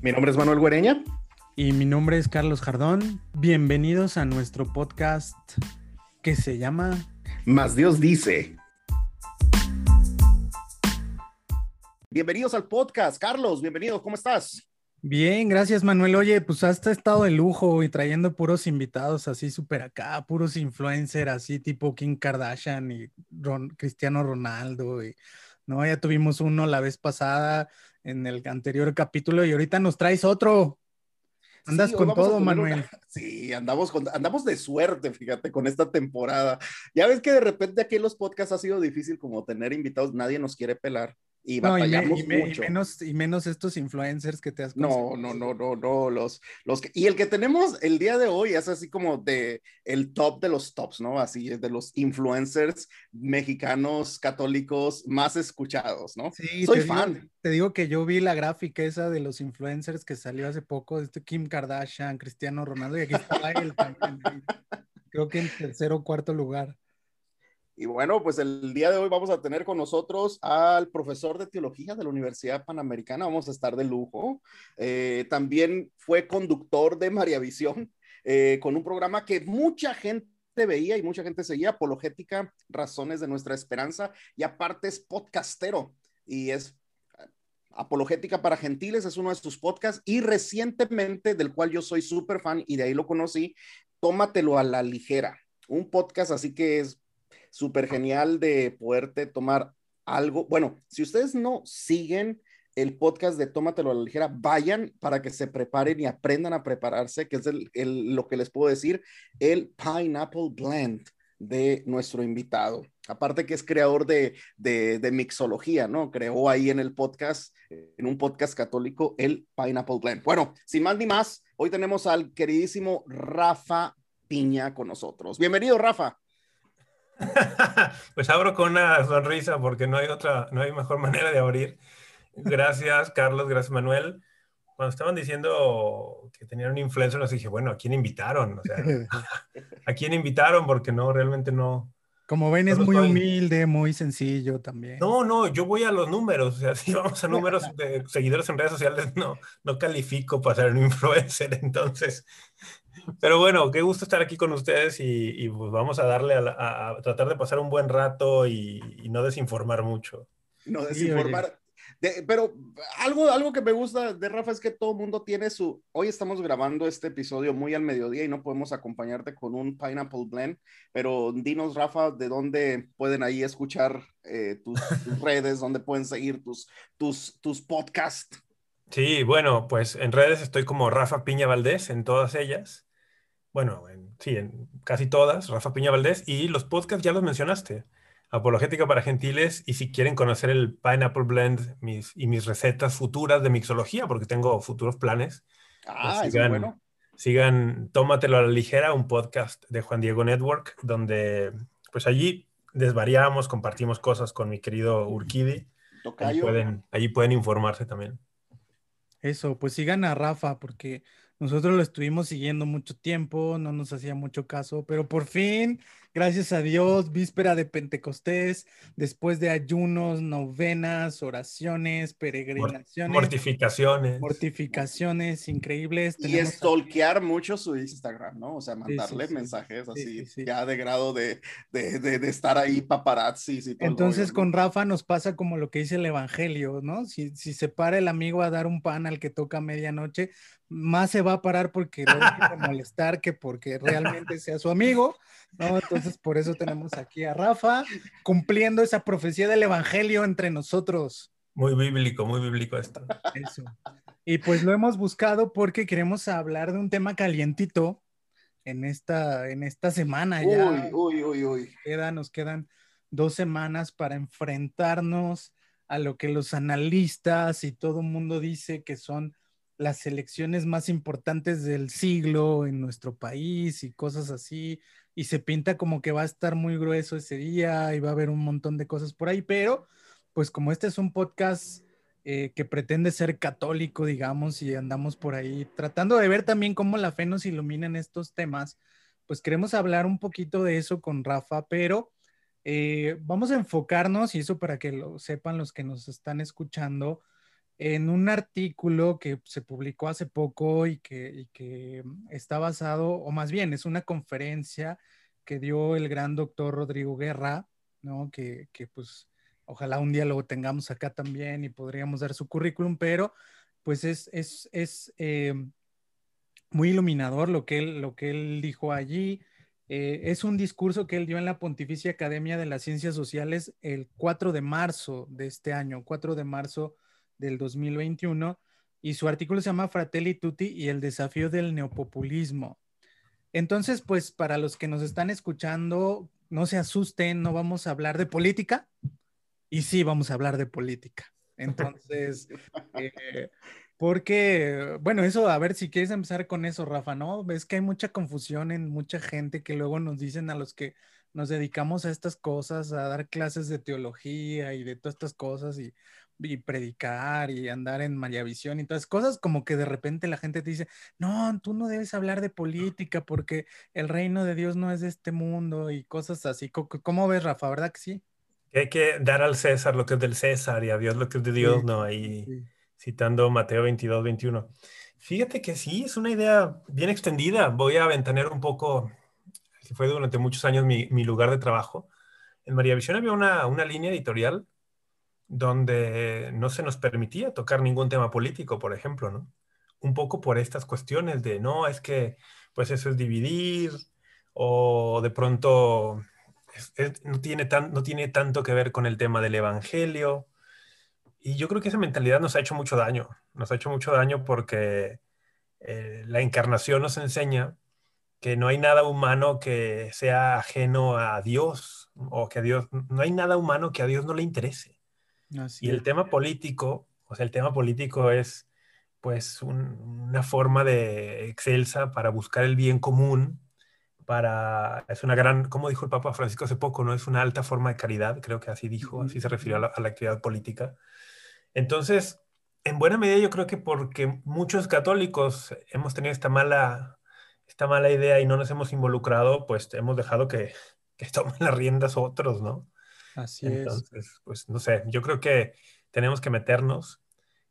Mi nombre es Manuel Guereña. Y mi nombre es Carlos Jardón. Bienvenidos a nuestro podcast que se llama Más Dios dice. Bienvenidos al podcast. Carlos, bienvenido. ¿Cómo estás? Bien, gracias Manuel. Oye, pues hasta estado de lujo y trayendo puros invitados así súper acá, puros influencers así tipo Kim Kardashian y Cristiano Ronaldo. Y, no, ya tuvimos uno la vez pasada en el anterior capítulo y ahorita nos traes otro. Andas con todo, Manuel. Sí, andamos, con, andamos de suerte, fíjate, con esta temporada. Ya ves que de repente aquí en los podcasts ha sido difícil como tener invitados, nadie nos quiere pelar y batallamos mucho. Y menos, y menos estos influencers que te has No, no, no, no, no, los, los que, y el que tenemos el día de hoy es así como de el top de los tops, ¿no? Así de los influencers mexicanos católicos más escuchados, ¿no? Sí, soy fan. te digo que yo vi la gráfica esa de los influencers que salió hace poco, este Kim Kardashian, Cristiano Ronaldo, y aquí está él también. Creo que en tercer o cuarto lugar. Y bueno, pues el día de hoy vamos a tener con nosotros al profesor de teología de la Universidad Panamericana. Vamos a estar de lujo. Eh, también fue conductor de María Visión eh, con un programa que mucha gente veía y mucha gente seguía, Apologética, Razones de Nuestra Esperanza. Y aparte es podcastero y es Apologética para Gentiles, es uno de sus podcasts. Y recientemente, del cual yo soy súper fan y de ahí lo conocí, Tómatelo a la ligera. Un podcast así que es súper genial de poderte tomar algo. Bueno, si ustedes no siguen el podcast de Tómatelo a la ligera, vayan para que se preparen y aprendan a prepararse, que es lo que les puedo decir, el Pineapple Blend de nuestro invitado. Aparte que es creador de, de, de, mixología, ¿no? Creó ahí en el podcast, en un podcast católico, el Pineapple Blend. Bueno, sin más ni más, hoy tenemos al queridísimo Rafa Piña con nosotros. Bienvenido, Rafa. pues abro con una sonrisa porque no hay otra, no hay mejor manera de abrir. Gracias, Carlos, gracias, Manuel. Cuando estaban diciendo que tenían un influencer, nos dije, bueno, ¿a quién invitaron? O sea, ¿a quién invitaron? Porque no, realmente no. Como ven, es muy humilde, muy sencillo también. No, no, yo voy a los números. O sea, si vamos a números de seguidores en redes sociales, no, no califico para ser un influencer. Entonces, pero bueno, qué gusto estar aquí con ustedes y, pues vamos a darle a, tratar de pasar un buen rato y, no desinformar mucho. No desinformar. pero algo, algo que me gusta de Rafa es que todo el mundo tiene su... Hoy estamos grabando este episodio muy al mediodía y no podemos acompañarte con un Pineapple Blend, pero dinos, Rafa, de dónde pueden ahí escuchar eh, tus, redes, dónde pueden seguir tus, tus, tus podcasts. Sí, bueno, pues en redes estoy como Rafa Piña Valdés en todas ellas bueno, sí, en casi todas, Rafa Piña Valdés, y los podcasts ya los mencionaste. Apologética para Gentiles, y si quieren conocer el Pineapple Blend mis, y mis recetas futuras de mixología, porque tengo futuros planes. Pues ah, sigan, bueno. Sigan Tómatelo a la ligera, un podcast de Juan Diego Network, donde pues allí desvariamos, compartimos cosas con mi querido Urquidi. Allí pueden, allí pueden informarse también. Eso, pues sigan a Rafa, porque nosotros lo estuvimos siguiendo mucho tiempo, no nos hacía mucho caso, pero por fin Gracias a Dios, víspera de Pentecostés, después de ayunos, novenas, oraciones, peregrinaciones. Mortificaciones. Mortificaciones increíbles. Y stalkear mucho su Instagram, ¿no? O sea, mandarle mensajes así, ya de grado de, de, de, estar ahí paparazzi. Entonces con Rafa nos pasa como lo que dice el Evangelio, ¿no? Si, si se para el amigo a dar un pan al que toca a medianoche, más se va a parar porque lo deje molestar que porque realmente sea su amigo. ¿no? Entonces, por eso tenemos aquí a Rafa cumpliendo esa profecía del Evangelio entre nosotros. Muy bíblico, muy bíblico esto. Eso. Y pues lo hemos buscado porque queremos hablar de un tema calientito en esta, en esta semana ya. Uy, uy, uy, uy. nos quedan dos semanas para enfrentarnos a lo que los analistas y todo el mundo dice que son las elecciones más importantes del siglo en nuestro país y cosas así y se pinta como que va a estar muy grueso ese día y va a haber un montón de cosas por ahí, pero pues como este es un podcast eh, que pretende ser católico, digamos, y andamos por ahí tratando de ver también cómo la fe nos ilumina en estos temas, pues queremos hablar un poquito de eso con Rafa, pero eh, vamos a enfocarnos, y eso para que lo sepan los que nos están escuchando, en un artículo que se publicó hace poco y que, que está basado, o más bien es una conferencia que dio el gran doctor Rodrigo Guerra, ¿no? Que, que pues ojalá un día lo tengamos acá también y podríamos dar su currículum, pero pues es, es, es eh, muy iluminador lo que él, lo que él dijo allí. Eh, es un discurso que él dio en la Pontificia Academia de las Ciencias Sociales el 4 de marzo de este año, 4 de marzo del 2021, y su artículo se llama Fratelli Tutti y el desafío del neopopulismo. Entonces, pues para los que nos están escuchando, no se asusten, no vamos a hablar de política, y sí vamos a hablar de política. Entonces, eh, porque, bueno, eso, a ver si quieres empezar con eso, Rafa, ¿no? Ves que hay mucha confusión en mucha gente que luego nos dicen a los que nos dedicamos a estas cosas, a dar clases de teología y de todas estas cosas y, predicar y andar en Visión y todas cosas, como que de repente la gente te dice, no, tú no debes hablar de política porque el reino de Dios no es de este mundo y cosas así. ¿Cómo ves, Rafa? ¿Verdad que sí? hay que dar al César lo que es del César y a Dios lo que es de Dios, ¿no? Ahí citando Mateo 22, 21. Fíjate que sí, es una idea bien extendida. Voy a ventanear un poco, que fue durante muchos años mi, lugar de trabajo. En María Visión había una, una línea editorial donde no se nos permitía tocar ningún tema político, por ejemplo, ¿no? Un poco por estas cuestiones de, no, es que, pues eso es dividir, o de pronto no, tiene tan, no tiene tanto que ver con el tema del Evangelio. Y yo creo que esa mentalidad nos ha hecho mucho daño. Nos ha hecho mucho daño porque eh, la encarnación nos enseña que no hay nada humano que sea ajeno a Dios o que a Dios, no hay nada humano que a Dios no le interese. Y el tema político, o sea, el tema político es pues una forma de excelsa para buscar el bien común para, es una gran, como dijo el Papa Francisco hace poco, ¿no? Es una alta forma de caridad, creo que así dijo, así se refirió a la, actividad política. Entonces, en buena medida yo creo que porque muchos católicos hemos tenido esta mala, esta mala idea y no nos hemos involucrado, pues hemos dejado que, que tomen las riendas otros, ¿no? Así Entonces, pues no sé, yo creo que tenemos que meternos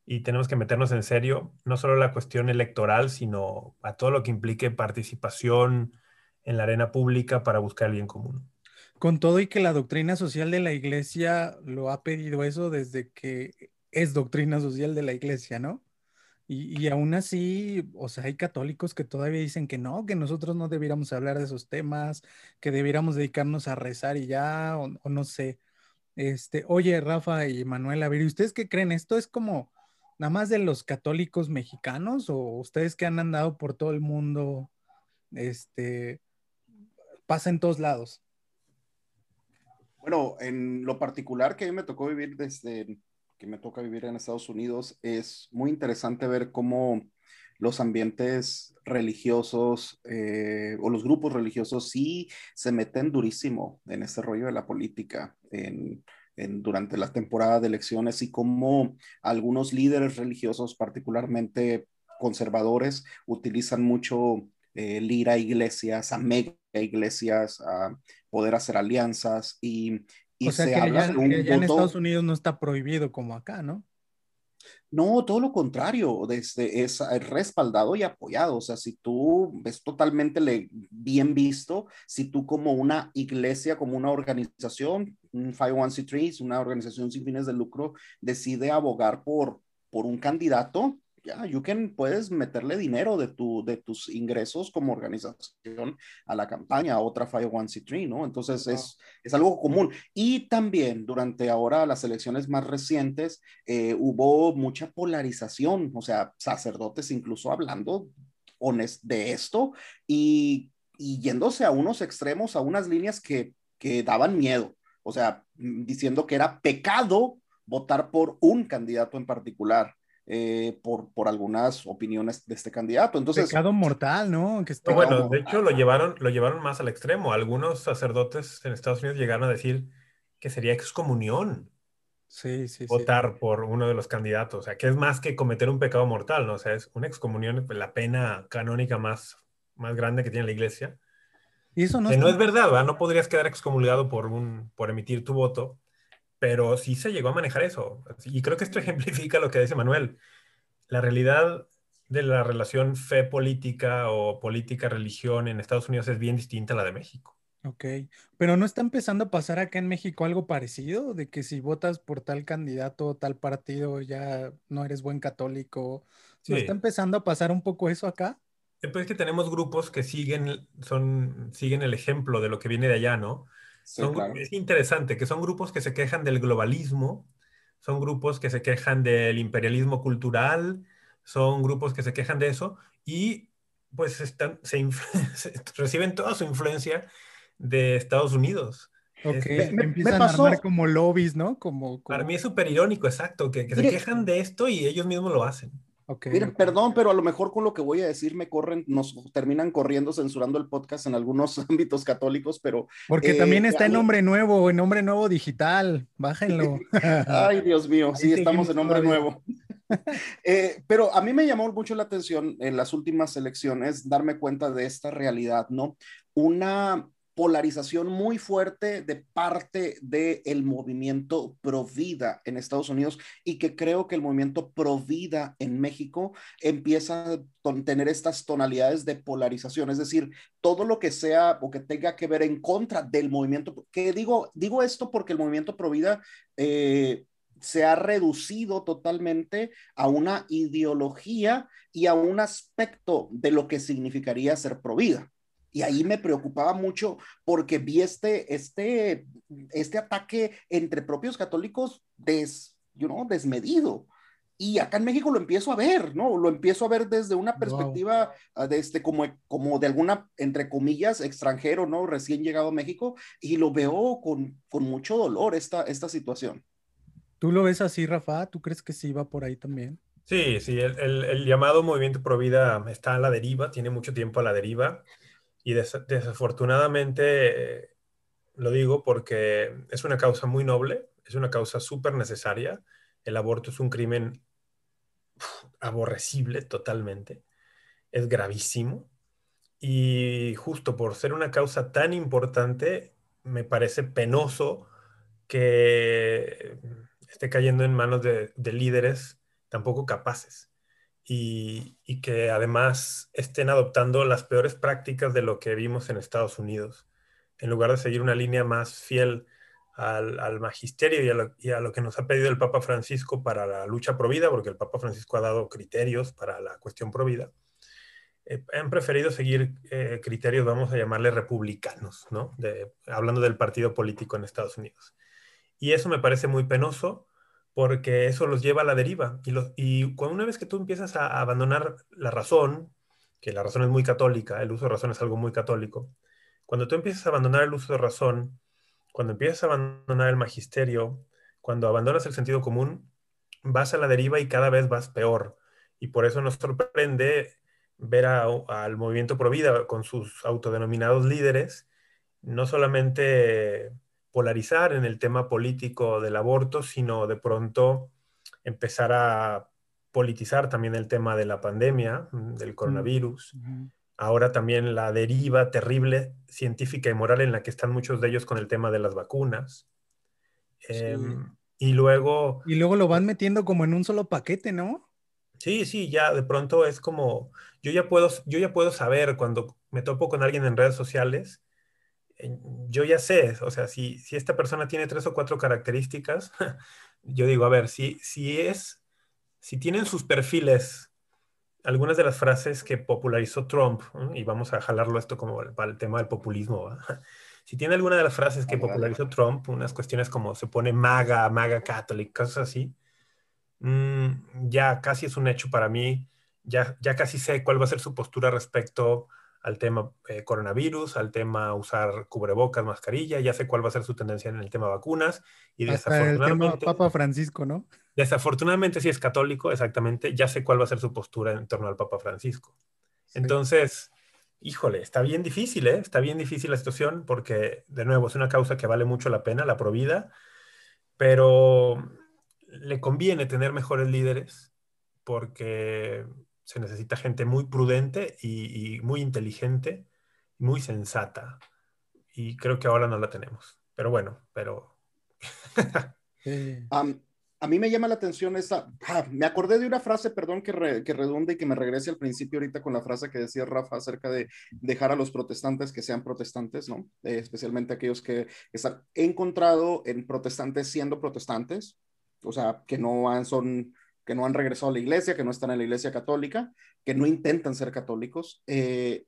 y tenemos que meternos en serio, no solo la cuestión electoral, sino a todo lo que implique participación, en la arena pública para buscar el bien común. Con todo y que la doctrina social de la iglesia lo ha pedido eso desde que es doctrina social de la iglesia, ¿no? Y, aún así, o sea, hay católicos que todavía dicen que no, que nosotros no debiéramos hablar de esos temas, que debiéramos dedicarnos a rezar y ya, o, no sé. Este, oye, Rafa y Manuel, a ver, ¿ustedes qué creen? ¿Esto es como nada más de los católicos mexicanos o ustedes que han andado por todo el mundo, este, pasa en todos lados. Bueno, en lo particular que a mí me tocó vivir desde que me toca vivir en Estados Unidos, es muy interesante ver cómo los ambientes religiosos eh, o los grupos religiosos sí se meten durísimo en ese rollo de la política en, durante la temporada de elecciones y cómo algunos líderes religiosos, particularmente conservadores, utilizan mucho eh, ir a iglesias, a mega iglesias, a poder hacer alianzas y, y se habla de un en Estados Unidos no está prohibido como acá, ¿no? No, todo lo contrario, desde es respaldado y apoyado. O sea, si tú ves totalmente bien visto, si tú como una iglesia, como una organización, un 501c3, una organización sin fines de lucro, decide abogar por, por un candidato, ya, you can, puedes meterle dinero de, tu, de tus ingresos como organización a la campaña, a otra 501c3, ¿no? Entonces es, es algo común. Y también durante ahora las elecciones más recientes eh, hubo mucha polarización, o sea, sacerdotes incluso hablando de esto y, y yéndose a unos extremos, a unas líneas que, que daban miedo, o sea, diciendo que era pecado votar por un candidato en particular. Eh, por, por algunas opiniones de este candidato. Entonces, Pecado mortal, ¿no? Que bueno, de hecho lo llevaron, lo llevaron más al extremo. Algunos sacerdotes en Estados Unidos llegaron a decir que sería excomunión. Sí, sí, votar por uno de los candidatos. O sea, que es más que cometer un pecado mortal, ¿no? O sea, es una excomunión, la pena canónica más, más grande que tiene la iglesia. Y eso no, que no es verdad, ¿verdad? No podrías quedar excomulgado por, un, por emitir tu voto, pero sí se llegó a manejar eso. Y creo que esto ejemplifica lo que dice Manuel. La realidad de la relación fe política o política religión en Estados Unidos es bien distinta a la de México. Ok, pero ¿no está empezando a pasar acá en México algo parecido? De que si votas por tal candidato o tal partido ya no eres buen católico. ¿No está empezando a pasar un poco eso acá? Después es que tenemos grupos que siguen, son, siguen el ejemplo de lo que viene de allá, ¿no? Es interesante que son grupos que se quejan del globalismo, son grupos que se quejan del imperialismo cultural, son grupos que se quejan de eso y pues están, se reciben toda su influencia de Estados Unidos. Ok, me, empiezan a armar como lobbies, ¿no? Como, Para mí es súper irónico, exacto, que, se quejan de esto y ellos mismos lo hacen. Okay, Miren, perdón, pero a lo mejor con lo que voy a decir me corren, nos terminan corriendo, censurando el podcast en algunos ámbitos católicos, pero... Porque también eh, está en Nombre Nuevo, en Nombre Nuevo Digital, bájenlo. Ay, Dios mío, sí, estamos en Nombre Nuevo. Eh, pero a mí me llamó mucho la atención en las últimas elecciones darme cuenta de esta realidad, ¿no? Una polarización muy fuerte de parte del movimiento pro vida en Estados Unidos y que creo que el movimiento pro vida en México empieza a tener estas tonalidades de polarización, es decir, todo lo que sea o que tenga que ver en contra del movimiento, que digo, digo esto porque el movimiento pro vida eh, se ha reducido totalmente a una ideología y a un aspecto de lo que significaría ser pro vida. Y ahí me preocupaba mucho porque vi este, este, este ataque entre propios católicos des, you know, desmedido. Y acá en México lo empiezo a ver, ¿no? Lo empiezo a ver desde una perspectiva ah, de este, como, como de alguna, entre comillas, extranjero, ¿no? Recién llegado a México, y lo veo con, con mucho dolor esta, esta situación. ¿Tú lo ves así, Rafa? ¿Tú crees que sí va por ahí también? Sí, sí, el, el, el llamado movimiento pro vida está a la deriva, tiene mucho tiempo a la deriva. Y desafortunadamente lo digo porque es una causa muy noble, es una causa súper necesaria. El aborto es un crimen aborrecible totalmente, es gravísimo. Y justo por ser una causa tan importante, me parece penoso que esté cayendo en manos de, de líderes tampoco capaces y, que además estén adoptando las peores prácticas de lo que vimos en Estados Unidos, en lugar de seguir una línea más fiel al, magisterio y a, lo, que nos ha pedido el Papa Francisco para la lucha pro vida, porque el Papa Francisco ha dado criterios para la cuestión pro vida. Eh, han preferido seguir eh, criterios, vamos a llamarle republicanos, ¿no? hablando del partido político en Estados Unidos. Y eso me parece muy penoso porque eso los lleva a la deriva. Y, y cuando una vez que tú empiezas a, abandonar la razón, que la razón es muy católica, el uso de razón es algo muy católico, cuando tú empiezas a abandonar el uso de razón, cuando empiezas a abandonar el magisterio, cuando abandonas el sentido común, vas a la deriva y cada vez vas peor. Y por eso nos sorprende ver al movimiento Provida con sus autodenominados líderes, no solamente polarizar en el tema político del aborto, sino de pronto empezar a politizar también el tema de la pandemia, mm, del coronavirus. Ahora también la deriva terrible científica y moral en la que están muchos de ellos con el tema de las vacunas. Em, y luego... Y luego lo van metiendo como en un solo paquete, ¿no? Sí, sí, ya de pronto es como, yo ya puedo, yo ya puedo saber cuando me topo con alguien en redes sociales yo ya sé, o sea, si, si esta persona tiene tres o cuatro características, yo digo, a ver, si, si es, si tienen sus perfiles algunas de las frases que popularizó Trump, y vamos a jalarlo esto como para el tema del populismo, si tiene alguna de las frases que popularizó Trump, unas cuestiones como se pone maga, maga catholic, cosas así, mm, ya casi es un hecho para mí, ya, ya casi sé cuál va a ser su postura respecto al tema eh, coronavirus, al tema usar cubrebocas, mascarilla, ya sé cuál va a ser su tendencia en el tema vacunas y desafortunadamente... El tema Papa Francisco, ¿no? Desafortunadamente si es católico, exactamente, ya sé cuál va a ser su postura en torno al Papa Francisco. Entonces, híjole, está bien difícil, ¿eh? Está bien difícil la situación porque, de nuevo, es una causa que vale mucho la pena, la provida, pero le conviene tener mejores líderes porque se necesita gente muy prudente y, muy inteligente, muy sensata. Y creo que ahora no la tenemos. Pero bueno, pero... a mí me llama la atención esa, ah, me acordé de una frase, perdón, que, que redunde y que me regrese al principio ahorita con la frase que decía Rafa acerca de dejar a los protestantes que sean protestantes, ¿no? Eh, especialmente aquellos que están encontrado en protestantes siendo protestantes, o sea, que no han, son, que no han regresado a la iglesia, que no están en la iglesia católica, que no intentan ser católicos, eh,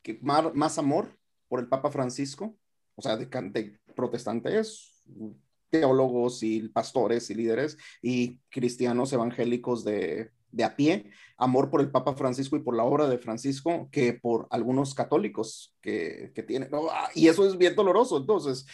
que más, más, amor por el Papa Francisco, o sea, de, de protestantes, teólogos y pastores y líderes y cristianos evangélicos de, de a pie, amor por el Papa Francisco y por la obra de Francisco que por algunos católicos que, que tienen. Ah, y eso es bien doloroso. Entonces,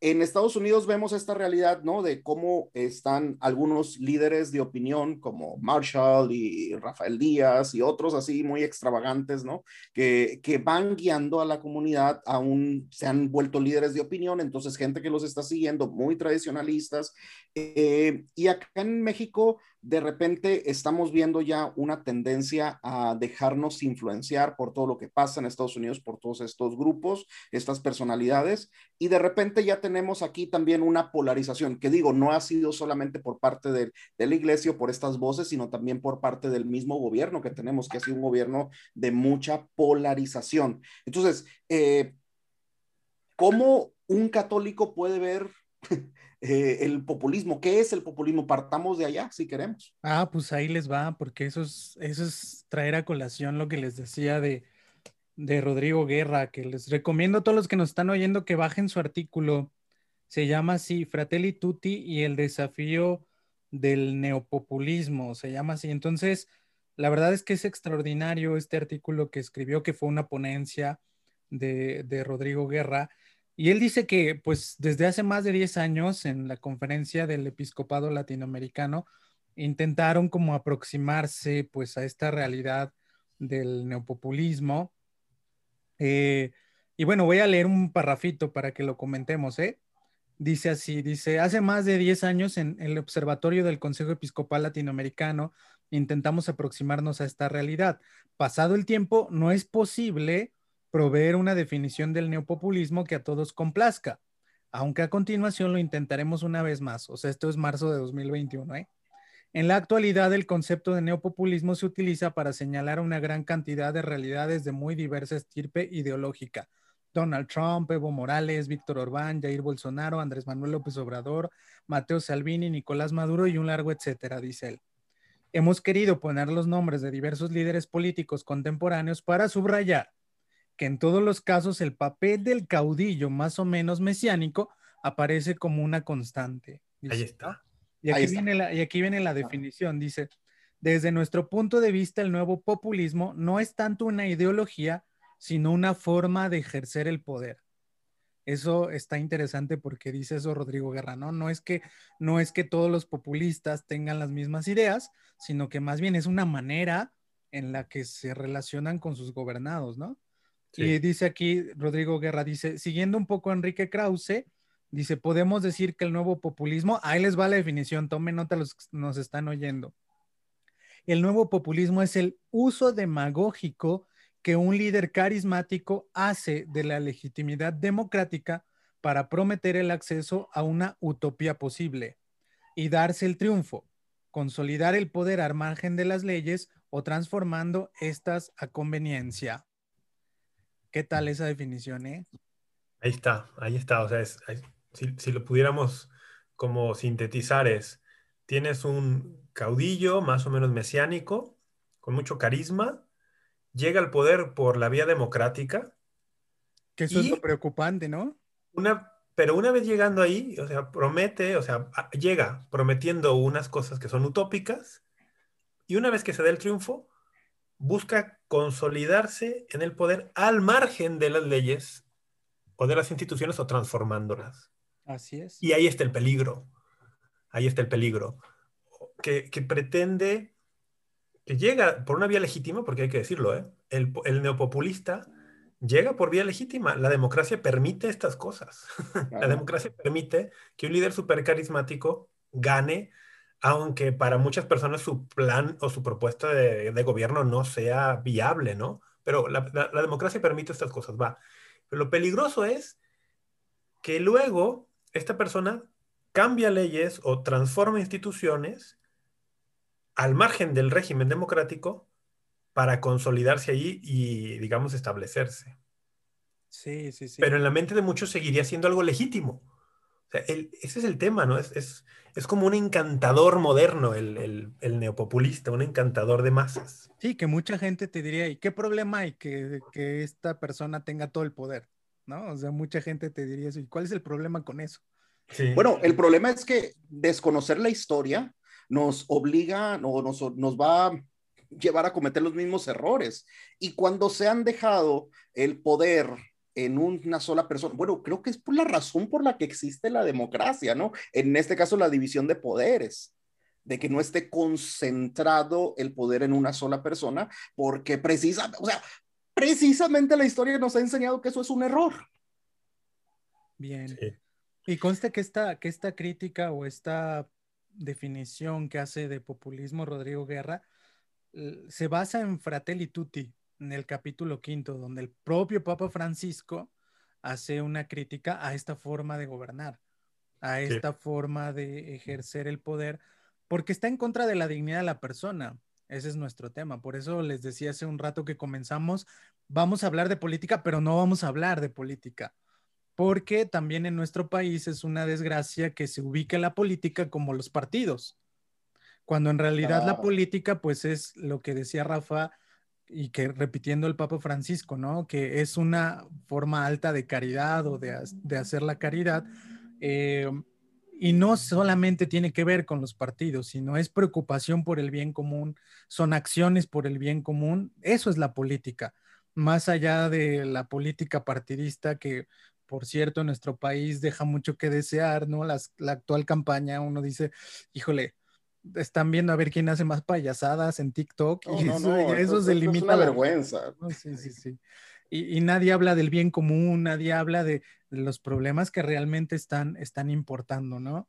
en Estados Unidos vemos esta realidad, ¿no? De cómo están algunos líderes de opinión como Marshall y Rafael Díaz y otros así muy extravagantes, ¿no? Que, que van guiando a la comunidad, aún se han vuelto líderes de opinión, entonces gente que los está siguiendo, muy tradicionalistas. Eh, y acá en México de repente estamos viendo ya una tendencia a dejarnos influenciar por todo lo que pasa en Estados Unidos, por todos estos grupos, estas personalidades, y de repente ya tenemos aquí también una polarización, que digo, no ha sido solamente por parte de, la iglesia por estas voces, sino también por parte del mismo gobierno que tenemos, que ha sido un gobierno de mucha polarización. Entonces, eh, ¿cómo un católico puede ver eh, el populismo. ¿Qué es el populismo? Partamos de allá si queremos. Ah, pues ahí les va, porque eso es, eso es traer a colación lo que les decía de, de Rodrigo Guerra, que les recomiendo a todos los que nos están oyendo que bajen su artículo. Se llama así, Fratelli Tutti y el desafío del neopopulismo, se llama así. Entonces, la verdad es que es extraordinario este artículo que escribió, que fue una ponencia de, de Rodrigo Guerra y él dice que, pues, desde hace más de 10 años, en la conferencia del episcopado latinoamericano, intentaron como aproximarse, pues, a esta realidad del neopopulismo. Eh, y bueno, voy a leer un parrafito para que lo comentemos, ¿eh? Dice así, dice, hace más de 10 años en el observatorio del Consejo Episcopal Latinoamericano intentamos aproximarnos a esta realidad. Pasado el tiempo, no es posible proveer una definición del neopopulismo que a todos complazca, aunque a continuación lo intentaremos una vez más. O sea, esto es marzo de 2021. ¿eh? En la actualidad, el concepto de neopopulismo se utiliza para señalar una gran cantidad de realidades de muy diversa estirpe ideológica. Donald Trump, Evo Morales, Víctor Orbán, Jair Bolsonaro, Andrés Manuel López Obrador, Mateo Salvini, Nicolás Maduro y un largo etcétera, dice él. Hemos querido poner los nombres de diversos líderes políticos contemporáneos para subrayar que en todos los casos el papel del caudillo más o menos mesiánico aparece como una constante. Ahí está. Y aquí, Viene la, y aquí viene la definición. Dice, desde nuestro punto de vista, el nuevo populismo no es tanto una ideología, sino una forma de ejercer el poder. Eso está interesante porque dice eso Rodrigo Guerra, ¿no? No es que no es que todos los populistas tengan las mismas ideas, sino que más bien es una manera en la que se relacionan con sus gobernados, ¿no? Y dice aquí, Rodrigo Guerra dice, siguiendo un poco a Enrique Krause, dice, podemos decir que el nuevo populismo, ahí les va la definición, tomen nota los que nos están oyendo. El nuevo populismo es el uso demagógico que un líder carismático hace de la legitimidad democrática para prometer el acceso a una utopía posible y darse el triunfo, consolidar el poder al margen de las leyes o transformando estas a conveniencia. ¿Qué tal esa definición, eh? Ahí está, ahí está. O sea, si, lo pudiéramos como sintetizar es, tienes un caudillo más o menos mesiánico, con mucho carisma, llega al poder por la vía democrática. Que eso es lo preocupante, ¿no? Una, pero una vez llegando ahí, o sea, promete, o sea, llega prometiendo unas cosas que son utópicas, y una vez que se da el triunfo, busca consolidarse en el poder al margen de las leyes o de las instituciones o transformándolas. Así es. Y ahí está el peligro. Ahí está el peligro. Que, pretende, que llega por una vía legítima, porque hay que decirlo, ¿eh? el, el, neopopulista llega por vía legítima. La democracia permite estas cosas. La democracia permite que un líder súper carismático gane aunque para muchas personas su plan o su propuesta de, gobierno no sea viable, ¿no? Pero la, democracia permite estas cosas, va. Pero lo peligroso es que luego esta persona cambia leyes o transforma instituciones al margen del régimen democrático para consolidarse allí y, digamos, establecerse. Sí, sí, sí. Pero en la mente de muchos seguiría siendo algo legítimo. ese es el tema, ¿no? Es, es, como un encantador moderno, el, el, neopopulista, un encantador de masas. Sí, que mucha gente te diría, ¿y qué problema hay que, que esta persona tenga todo el poder? ¿No? O sea, mucha gente te diría eso. ¿Y cuál es el problema con eso? Bueno, el problema es que desconocer la historia nos obliga o nos, nos va a llevar a cometer los mismos errores. Y cuando se han dejado el poder en una sola persona. Bueno, creo que es por la razón por la que existe la democracia, ¿no? En este caso, la división de poderes, de que no esté concentrado el poder en una sola persona, porque precisamente, o sea, precisamente la historia nos ha enseñado que eso es un error. Bien. Y conste que esta, que esta crítica o esta definición que hace de populismo Rodrigo Guerra se basa en Fratelli Tutti, en el capítulo quinto, donde el propio Papa Francisco hace una crítica a esta forma de gobernar, a esta forma de ejercer el poder, porque está en contra de la dignidad de la persona. Ese es nuestro tema. Por eso les decía hace un rato que comenzamos, vamos a hablar de política, pero no vamos a hablar de política porque también en nuestro país es una desgracia que se ubique la política como los partidos, cuando en realidad la política pues es lo que decía Rafa y que repitiendo el Papa Francisco, ¿no? Que es una forma alta de caridad o de, hacer la caridad. Eh, y no solamente tiene que ver con los partidos, sino es preocupación por el bien común, son acciones por el bien común, eso es la política, más allá de la política partidista que por cierto, nuestro país deja mucho que desear, ¿no? la actual campaña, uno dice, híjole, están viendo a ver quién hace más payasadas en TikTok y eso, se limita. Es una vergüenza. Sí, sí, sí. Y, nadie habla del bien común, nadie habla de, los problemas que realmente están, están importando, ¿no?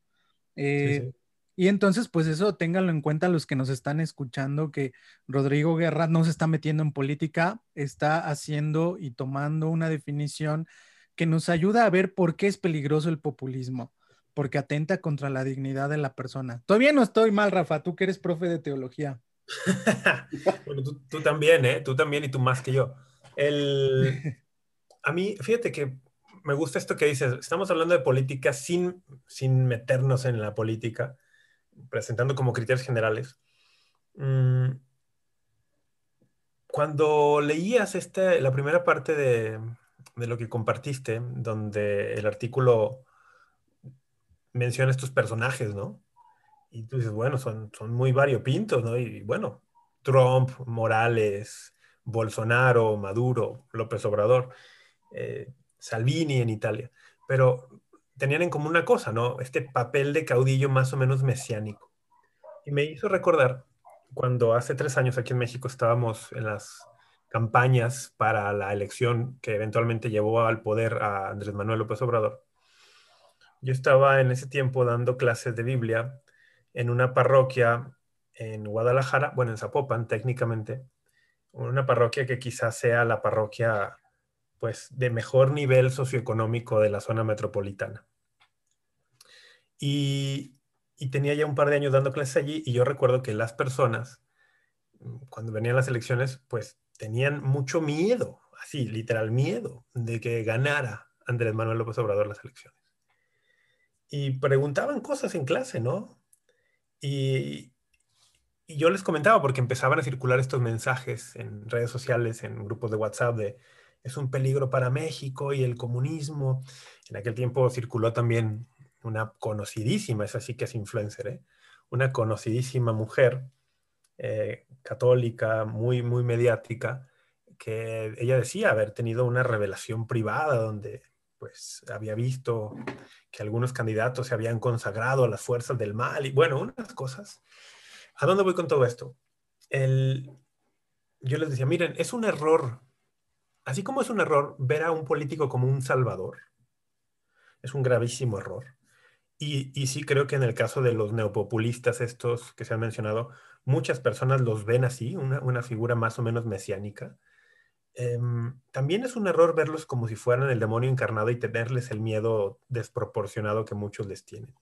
Eh, y entonces, pues eso, ténganlo en cuenta los que nos están escuchando, que Rodrigo Guerra no se está metiendo en política, está haciendo y tomando una definición que nos ayuda a ver por qué es peligroso el populismo, porque atenta contra la dignidad de la persona. Todavía no estoy mal, Rafa, tú que eres profe de teología. bueno, tú, también, ¿eh? Tú también y tú más que yo. El... A mí, fíjate que me gusta esto que dices, estamos hablando de política sin, sin meternos en la política, presentando como criterios generales. Mm, cuando leías este, la primera parte de, de lo que compartiste, donde el artículo menciona estos personajes, ¿no? Y tú dices, bueno, son, son muy variopintos, ¿no? Y bueno, Trump, Morales, Bolsonaro, Maduro, López Obrador, eh, Salvini en Italia, pero tenían en común una cosa, ¿no? Este papel de caudillo más o menos mesiánico. Y me hizo recordar cuando hace tres años aquí en México estábamos en las campañas para la elección que eventualmente llevó al poder a Andrés Manuel López Obrador. Yo estaba en ese tiempo dando clases de Biblia en una parroquia en Guadalajara, bueno, en Zapopan técnicamente, una parroquia que quizás sea la parroquia pues de mejor nivel socioeconómico de la zona metropolitana. Y, y tenía ya un par de años dando clases allí y yo recuerdo que las personas, cuando venían las elecciones, pues tenían mucho miedo, así, literal miedo, de que ganara Andrés Manuel López Obrador las elecciones. Y preguntaban cosas en clase, ¿no? Y, yo les comentaba porque empezaban a circular estos mensajes en redes sociales, en grupos de WhatsApp de es un peligro para México y el comunismo. En aquel tiempo circuló también una conocidísima, esa sí que es influencer, ¿eh? una conocidísima mujer eh, católica, muy, muy mediática, que ella decía haber tenido una revelación privada donde pues había visto que algunos candidatos se habían consagrado a las fuerzas del mal y bueno, unas cosas. ¿A dónde voy con todo esto? El, yo les decía, miren, es un error, así como es un error ver a un político como un salvador, es un gravísimo error. Y, y sí creo que en el caso de los neopopulistas estos que se han mencionado, muchas personas los ven así, una, figura más o menos mesiánica. Em, también es un error verlos como si fueran el demonio encarnado y tenerles el miedo desproporcionado que muchos les tienen.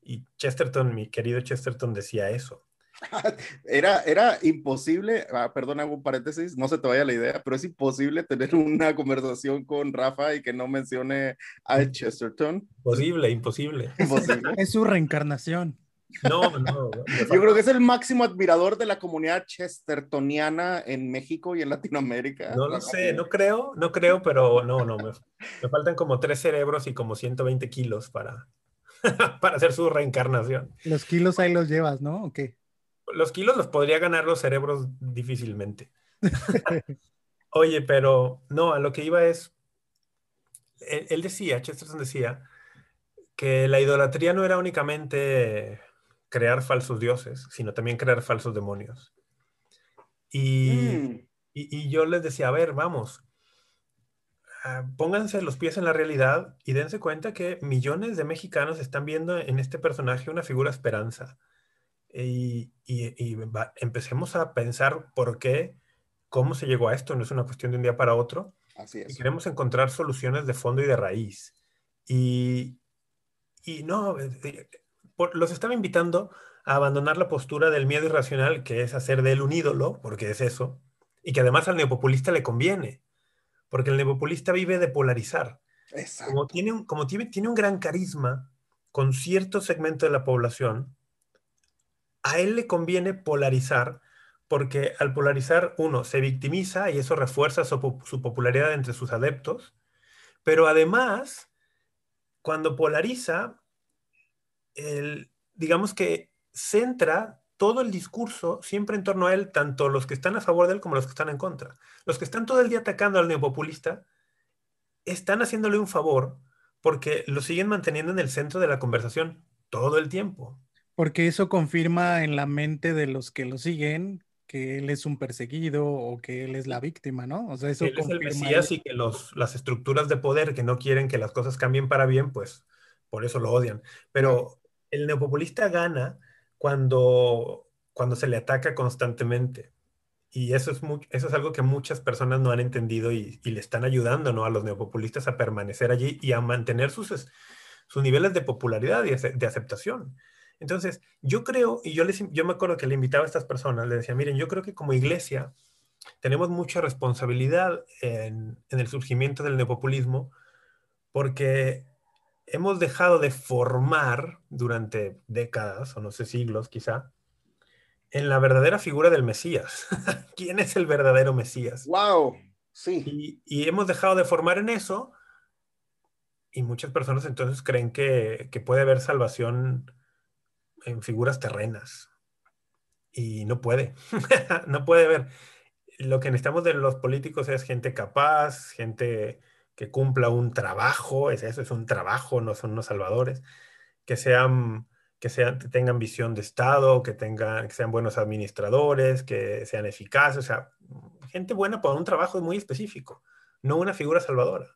Y Chesterton, mi querido Chesterton, decía eso. Era, era imposible, ah, perdón, hago un paréntesis, no se te vaya la idea, pero es imposible tener una conversación con Rafa y que no mencione a Chesterton. Imposible, imposible. imposible. Es su reencarnación. No, no. Yo creo que es el máximo admirador de la comunidad chestertoniana en México y en Latinoamérica. No lo sé, no creo, no creo, pero no, no. Me, me faltan como tres cerebros y como 120 kilos para, para hacer su reencarnación. Los kilos ahí los llevas, ¿no? ¿O qué? Los kilos los podría ganar los cerebros difícilmente. Oye, pero no, a lo que iba es, él, decía, Chesterton decía, que la idolatría no era únicamente crear falsos dioses, sino también crear falsos demonios. Y, mm. y, yo les decía, a ver, vamos, ah, pónganse los pies en la realidad y dense cuenta que millones de mexicanos están viendo en este personaje una figura esperanza y, empecemos a pensar por qué, cómo se llegó a esto, no es una cuestión de un día para otro. Así es. Y queremos encontrar soluciones de fondo y de raíz. Y, y no, eh, los estaba invitando a abandonar la postura del miedo irracional, que es hacer de él un ídolo, porque es eso, y que además al neopopulista le conviene, porque el neopopulista vive de polarizar. Como, tiene un, como tiene, tiene un gran carisma con cierto segmento de la población, a él le conviene polarizar porque al polarizar uno se victimiza y eso refuerza su, popularidad entre sus adeptos, pero además, cuando polariza, digamos que centra todo el discurso siempre en torno a él, tanto los que están a favor de él como los que están en contra. Los que están todo el día atacando al neopopulista están haciéndole un favor porque lo siguen manteniendo en el centro de la conversación todo el tiempo. Porque eso confirma en la mente de los que lo siguen que él es un perseguido o que él es la víctima, ¿no? O sea, eso él es el Mesías y que los, las estructuras de poder que no quieren que las cosas cambien para bien, pues por eso lo odian. Pero el neopopulista gana cuando, cuando se le ataca constantemente. Y eso es, eso es algo que muchas personas no han entendido y, le están ayudando ¿no? a los neopopulistas a permanecer allí y a mantener sus, sus niveles de popularidad y de aceptación. Entonces, yo creo, y yo, les, yo me acuerdo que le invitaba a estas personas, le decía, miren, yo creo que como iglesia tenemos mucha responsabilidad en, el surgimiento del neopopulismo porque hemos dejado de formar durante décadas, o no sé, siglos quizá, en la verdadera figura del Mesías. ¿Quién es el verdadero Mesías? ¡Wow! Sí. Y, hemos dejado de formar en eso, y muchas personas entonces creen que, que puede haber salvación en figuras terrenas. Y no puede, no puede ver. Lo que necesitamos de los políticos es gente capaz, gente que cumpla un trabajo, es eso, es un trabajo, no son unos salvadores, que sean, que sean, que tengan visión de Estado, que tengan, que sean buenos administradores, que sean eficaces, o sea, gente buena para un trabajo muy específico, no una figura salvadora.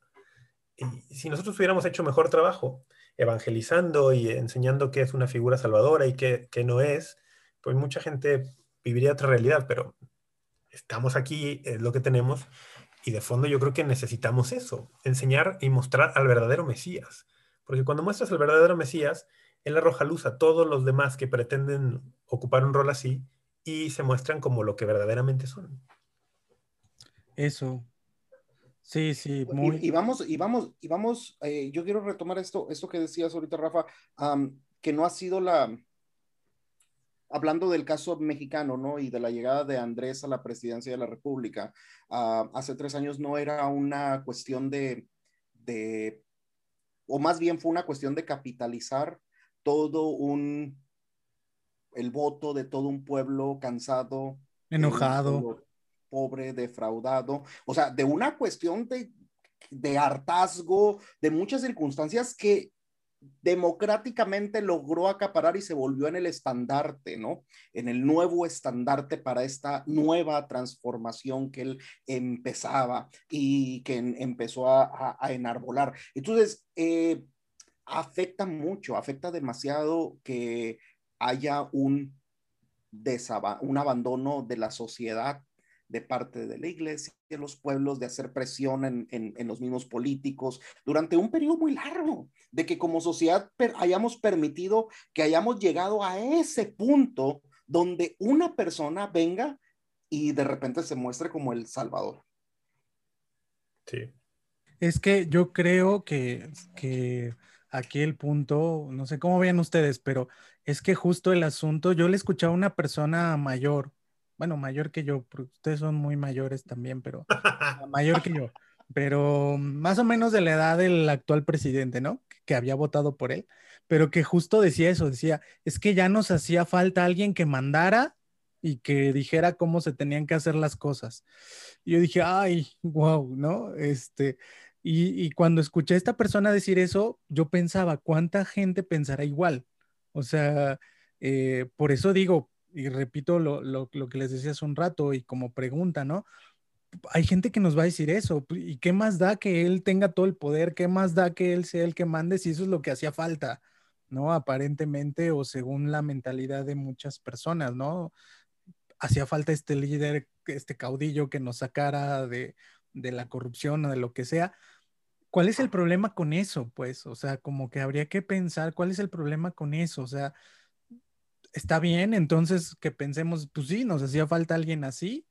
Y si nosotros hubiéramos hecho mejor trabajo, evangelizando y enseñando qué es una figura salvadora y qué, no es, pues mucha gente viviría otra realidad, pero estamos aquí, es lo que tenemos, y de fondo yo creo que necesitamos eso, enseñar y mostrar al verdadero Mesías, porque cuando muestras al verdadero Mesías, él arroja luz a todos los demás que pretenden ocupar un rol así y se muestran como lo que verdaderamente son. Eso, Sí, sí, muy... y, vamos, y vamos, y vamos, eh, yo quiero retomar esto, esto que decías ahorita, Rafa, que no ha sido la, hablando del caso mexicano, ¿no? Y de la llegada de Andrés a la presidencia de la República, ah, hace tres años no era una cuestión de, de, o más bien fue una cuestión de capitalizar todo un, el voto de todo un pueblo cansado. Enojado pobre, defraudado, o sea, de una cuestión de, de hartazgo, de muchas circunstancias que democráticamente logró acaparar y se volvió en el estandarte, ¿no? En el nuevo estandarte para esta nueva transformación que él empezaba y que empezó a, enarbolar. Entonces, eh, afecta mucho, afecta demasiado que haya un, un abandono de la sociedad de parte de la iglesia, de los pueblos, de hacer presión en, en, los mismos políticos durante un periodo muy largo, de que como sociedad hayamos permitido que hayamos llegado a ese punto donde una persona venga y de repente se muestre como el salvador. Sí. Es que yo creo que, que aquí el punto, no sé cómo vean ustedes, pero es que justo el asunto, yo le escuchaba a una persona mayor, bueno, mayor que yo, porque ustedes son muy mayores también, pero mayor que yo, pero más o menos de la edad del actual presidente, ¿no? Que había votado por él, pero que justo decía eso, decía, es que ya nos hacía falta alguien que mandara y que dijera cómo se tenían que hacer las cosas. Y yo dije, ay, wow, ¿no? Este, y, cuando escuché a esta persona decir eso, yo pensaba, ¿cuánta gente pensará igual? O sea, eh, por eso digo, y repito lo, lo, lo, que les decía hace un rato y como pregunta, ¿no? Hay gente que nos va a decir eso, ¿y qué más da que él tenga todo el poder? ¿Qué más da que él sea el que mande si eso es lo que hacía falta, ¿no? Aparentemente o según la mentalidad de muchas personas, ¿no? Hacía falta este líder, este caudillo que nos sacara de, de la corrupción o de lo que sea, ¿Cuál es el problema con eso? Pues, o sea, como que habría que pensar cuál es el problema con eso. O sea, está bien, entonces que pensemos, pues sí, nos hacía falta alguien así.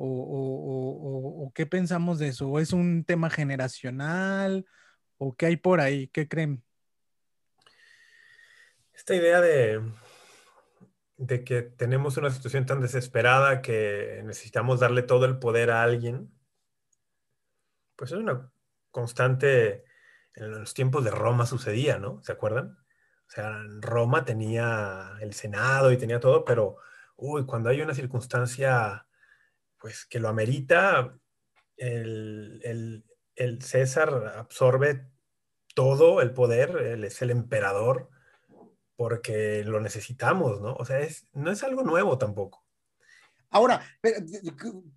O, qué pensamos de eso? ¿O es un tema generacional? ¿O qué hay por ahí? ¿Qué creen? Esta idea de, de que tenemos una situación tan desesperada que necesitamos darle todo el poder a alguien, pues es una constante en los tiempos de Roma sucedía, ¿no? ¿Se acuerdan? O sea, Roma tenía el Senado y tenía todo, pero, uy, cuando hay una circunstancia, pues, que lo amerita, el, César absorbe todo el poder, él es el emperador, porque lo necesitamos, ¿no? O sea, es, no es algo nuevo tampoco. Ahora,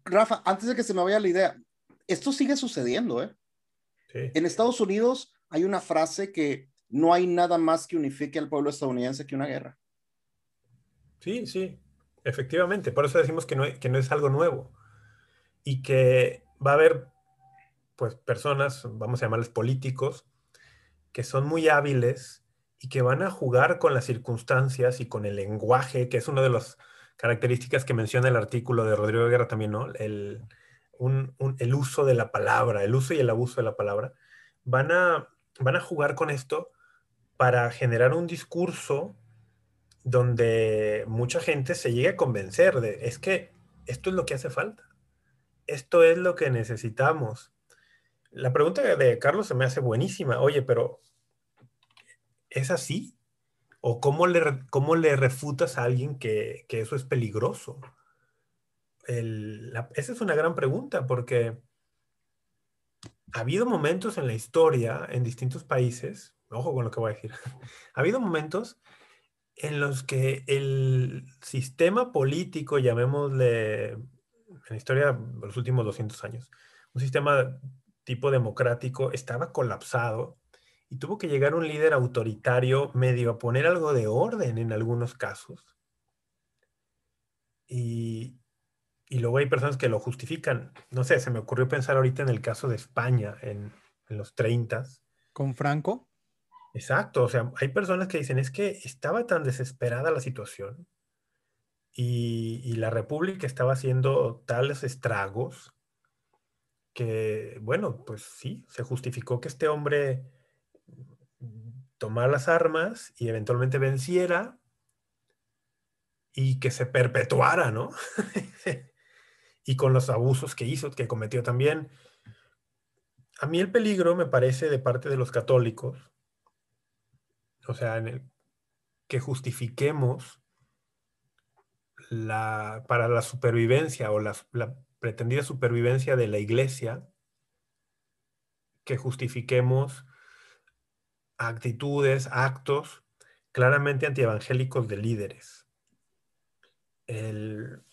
Rafa, antes de que se me vaya la idea, esto sigue sucediendo, ¿eh? En Estados Unidos hay una frase que no hay nada más que unifique al pueblo estadounidense que una guerra. Sí, sí, efectivamente. Por eso decimos que no, que no es algo nuevo y que va a haber pues personas, vamos a llamarles políticos, que son muy hábiles y que van a jugar con las circunstancias y con el lenguaje, que es una de las características que menciona el artículo de Rodrigo Guerra también, ¿no? El, el uso de la palabra, el uso y el abuso de la palabra, van a, van a jugar con esto para generar un discurso donde mucha gente se llegue a convencer de, es que esto es lo que hace falta, esto es lo que necesitamos. La pregunta de Carlos se me hace buenísima, oye, pero ¿es así? ¿O cómo le, cómo le refutas a alguien que, que eso es peligroso? esa es una gran pregunta porque ha habido momentos en la historia en distintos países, ojo con lo que voy a decir, ha habido momentos en los que el sistema político, llamémosle en la historia de los últimos 200 años, un sistema tipo democrático estaba colapsado y tuvo que llegar un líder autoritario medio a poner algo de orden en algunos casos. Y, y luego hay personas que lo justifican. No sé, se me ocurrió pensar ahorita en el caso de España en, los 30. ¿Con Franco? Exacto, o sea, hay personas que dicen, es que estaba tan desesperada la situación y, la República estaba haciendo tales estragos que, bueno, pues sí, se justificó que este hombre tomara las armas y eventualmente venciera y que se perpetuara, ¿no? y con los abusos que hizo, que cometió también. A mí el peligro me parece de parte de los católicos, o sea, que justifiquemos la, para la supervivencia o la, la pretendida supervivencia de la iglesia, que justifiquemos actitudes, actos claramente antievangélicos de líderes. El,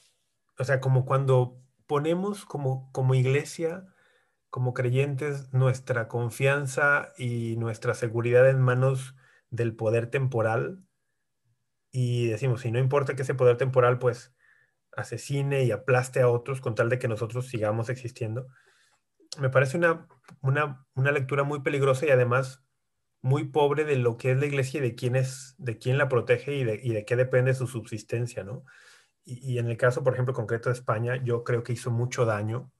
o sea, como cuando ponemos como, como iglesia, como creyentes, nuestra confianza y nuestra seguridad en manos del poder temporal y decimos, si no importa que ese poder temporal, pues asesine y aplaste a otros con tal de que nosotros sigamos existiendo, me parece una, una, lectura muy peligrosa y además muy pobre de lo que es la iglesia y de quién, es, de quién la protege y de, y de qué depende su subsistencia, ¿no? Y, y, en el caso, por ejemplo, concreto de España, yo creo que hizo mucho daño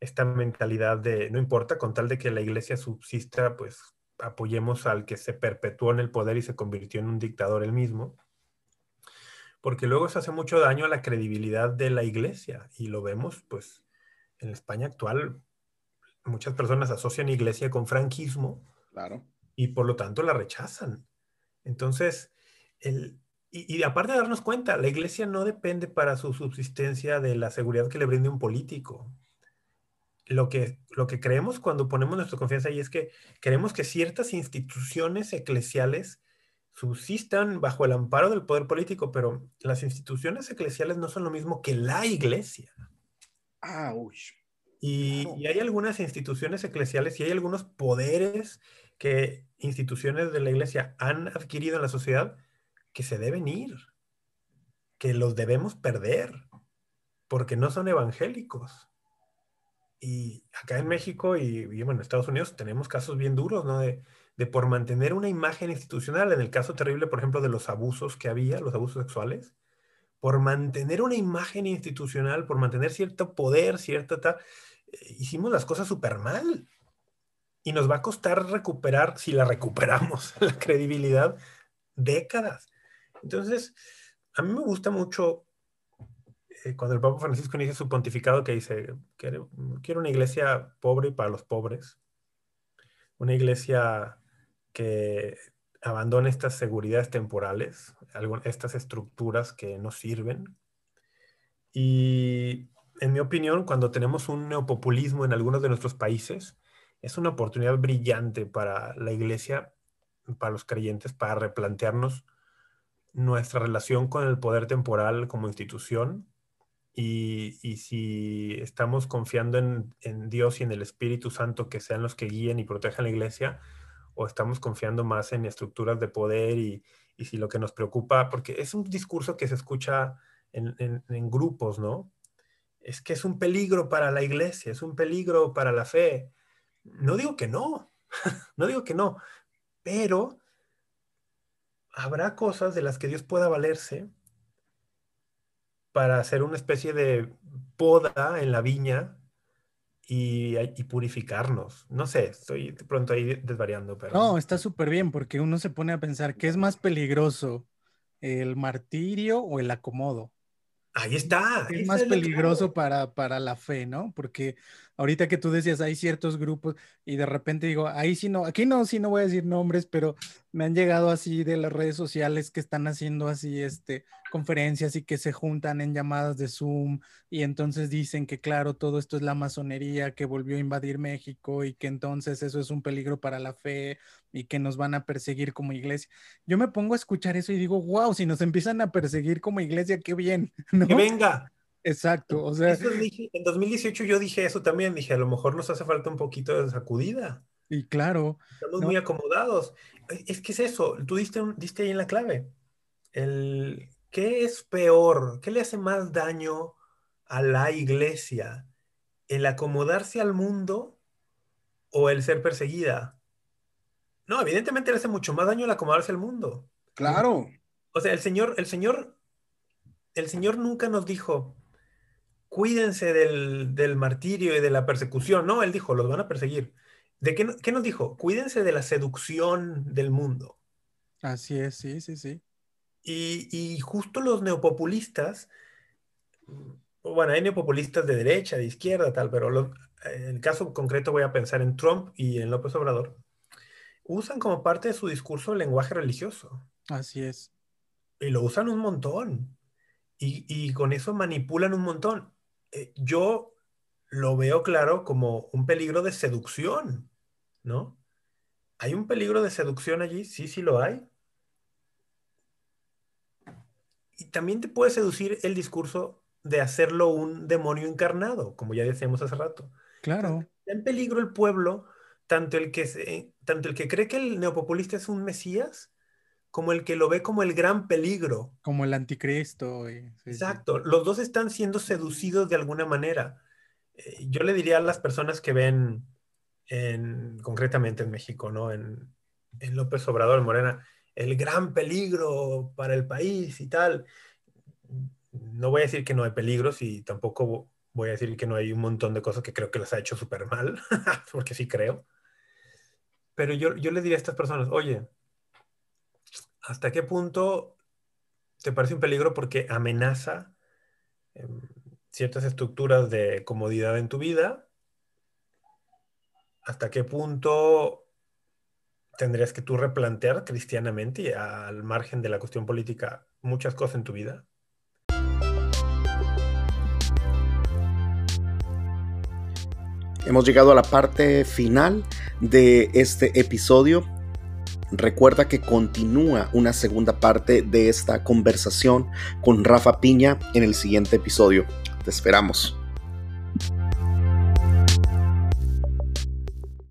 esta mentalidad de no importa, con tal de que la iglesia subsista, pues apoyemos al que se perpetuó en el poder y se convirtió en un dictador él mismo porque luego se hace mucho daño a la credibilidad de la iglesia y lo vemos pues en España actual muchas personas asocian iglesia con franquismo claro. y por lo tanto la rechazan. Entonces, el, y, aparte de darnos cuenta, la iglesia no depende para su subsistencia de la seguridad que le brinde un político. Lo que, lo que creemos cuando ponemos nuestra confianza ahí es que queremos que ciertas instituciones eclesiales subsistan bajo el amparo del poder político, pero las instituciones eclesiales no son lo mismo que la iglesia. Ah, uy. Y, hay algunas instituciones eclesiales y hay algunos poderes que instituciones de la iglesia han adquirido en la sociedad que se deben ir, que los debemos perder, porque no son evangélicos. Y acá en México y, bueno, en Estados Unidos tenemos casos bien duros, ¿no? De, por mantener una imagen institucional, en el caso terrible, por ejemplo, de los abusos que había, los abusos sexuales, por mantener una imagen institucional, por mantener cierto poder, cierta... Eh, hicimos las cosas súper mal. Y nos va a costar recuperar, si la recuperamos, la credibilidad, décadas. Entonces, a mí me gusta mucho eh, cuando el Papa Francisco inicia su pontificado que dice, quiero una iglesia pobre para los pobres, una iglesia que abandone estas seguridades temporales, estas estructuras que no sirven. Y en mi opinión, cuando tenemos un neopopulismo en algunos de nuestros países, es una oportunidad brillante para la iglesia, para los creyentes, para replantearnos nuestra relación con el poder temporal como institución y, si estamos confiando en, Dios y en el Espíritu Santo que sean los que guíen y protejan la iglesia, o estamos confiando más en estructuras de poder y, si lo que nos preocupa, porque es un discurso que se escucha en, grupos, ¿no? Es que es un peligro para la iglesia, es un peligro para la fe. No digo que no, no digo que no, pero habrá cosas de las que Dios pueda valerse para hacer una especie de poda en la viña y, purificarnos. No sé, estoy de pronto ahí desvariando, pero... No, está súper bien porque uno se pone a pensar, ¿qué es más peligroso? ¿El martirio o el acomodo? Ahí está. Es más peligroso para, para la fe, ¿no? Porque ahorita que tú decías, hay ciertos grupos y de repente digo, ahí sí no, aquí no, sí no voy a decir nombres, pero me han llegado así de las redes sociales que están haciendo así, este, conferencias y que se juntan en llamadas de Zoom y entonces dicen que claro, todo esto es la masonería que volvió a invadir México y que entonces eso es un peligro para la fe y que nos van a perseguir como iglesia. Yo me pongo a escuchar eso y digo, wow, si nos empiezan a perseguir como iglesia, qué bien. Que venga, Exacto, o sea. en 2018 yo dije eso también, dije, a lo mejor nos hace falta un poquito de sacudida. Y claro. Estamos muy acomodados. Es que es eso, tú diste, diste ahí en la clave. El, ¿Qué es peor? ¿Qué le hace más daño a la iglesia? ¿El acomodarse al mundo o el ser perseguida? No, evidentemente le hace mucho más daño el acomodarse al mundo. Claro. O sea, el Señor, el Señor, el Señor nunca nos dijo, cuídense del, martirio y de la persecución. No, él dijo, los van a perseguir. ¿De qué, qué, nos dijo? Cuídense de la seducción del mundo. Así es, sí, sí, sí. Y, justo los neopopulistas, bueno, hay neopopulistas de derecha, de izquierda, tal, pero en el caso concreto voy a pensar en Trump y en López Obrador, usan como parte de su discurso el lenguaje religioso. Así es. Y lo usan un montón. Y, y con eso manipulan un montón. Eh, yo lo veo claro como un peligro de seducción, ¿no? ¿Hay un peligro de seducción allí? Sí, sí lo hay. Y también te puede seducir el discurso de hacerlo un demonio encarnado, como ya decíamos hace rato. Claro. está en peligro el pueblo, tanto el, que tanto el que cree que el neopopulista es un mesías, como el que lo ve como el gran peligro. Como el anticristo. Exacto, los dos están siendo seducidos de alguna manera. Eh, yo le diría a las personas que ven, en, concretamente en México, ¿no? En, en López Obrador, en Morena, el gran peligro para el país y tal. No voy a decir que no hay peligros y tampoco voy a decir que no hay un montón de cosas que creo que las ha hecho súper mal, porque sí creo. Pero yo, yo le diría a estas personas, oye, ¿hasta qué punto te parece un peligro porque amenaza em, ciertas estructuras de comodidad en tu vida? ¿Hasta qué punto tendrías que tú replantear cristianamente y al margen de la cuestión política muchas cosas en tu vida? Hemos llegado a la parte final de este episodio. Recuerda que continúa una segunda parte de esta conversación con Rafa Piña en el siguiente episodio. Te esperamos.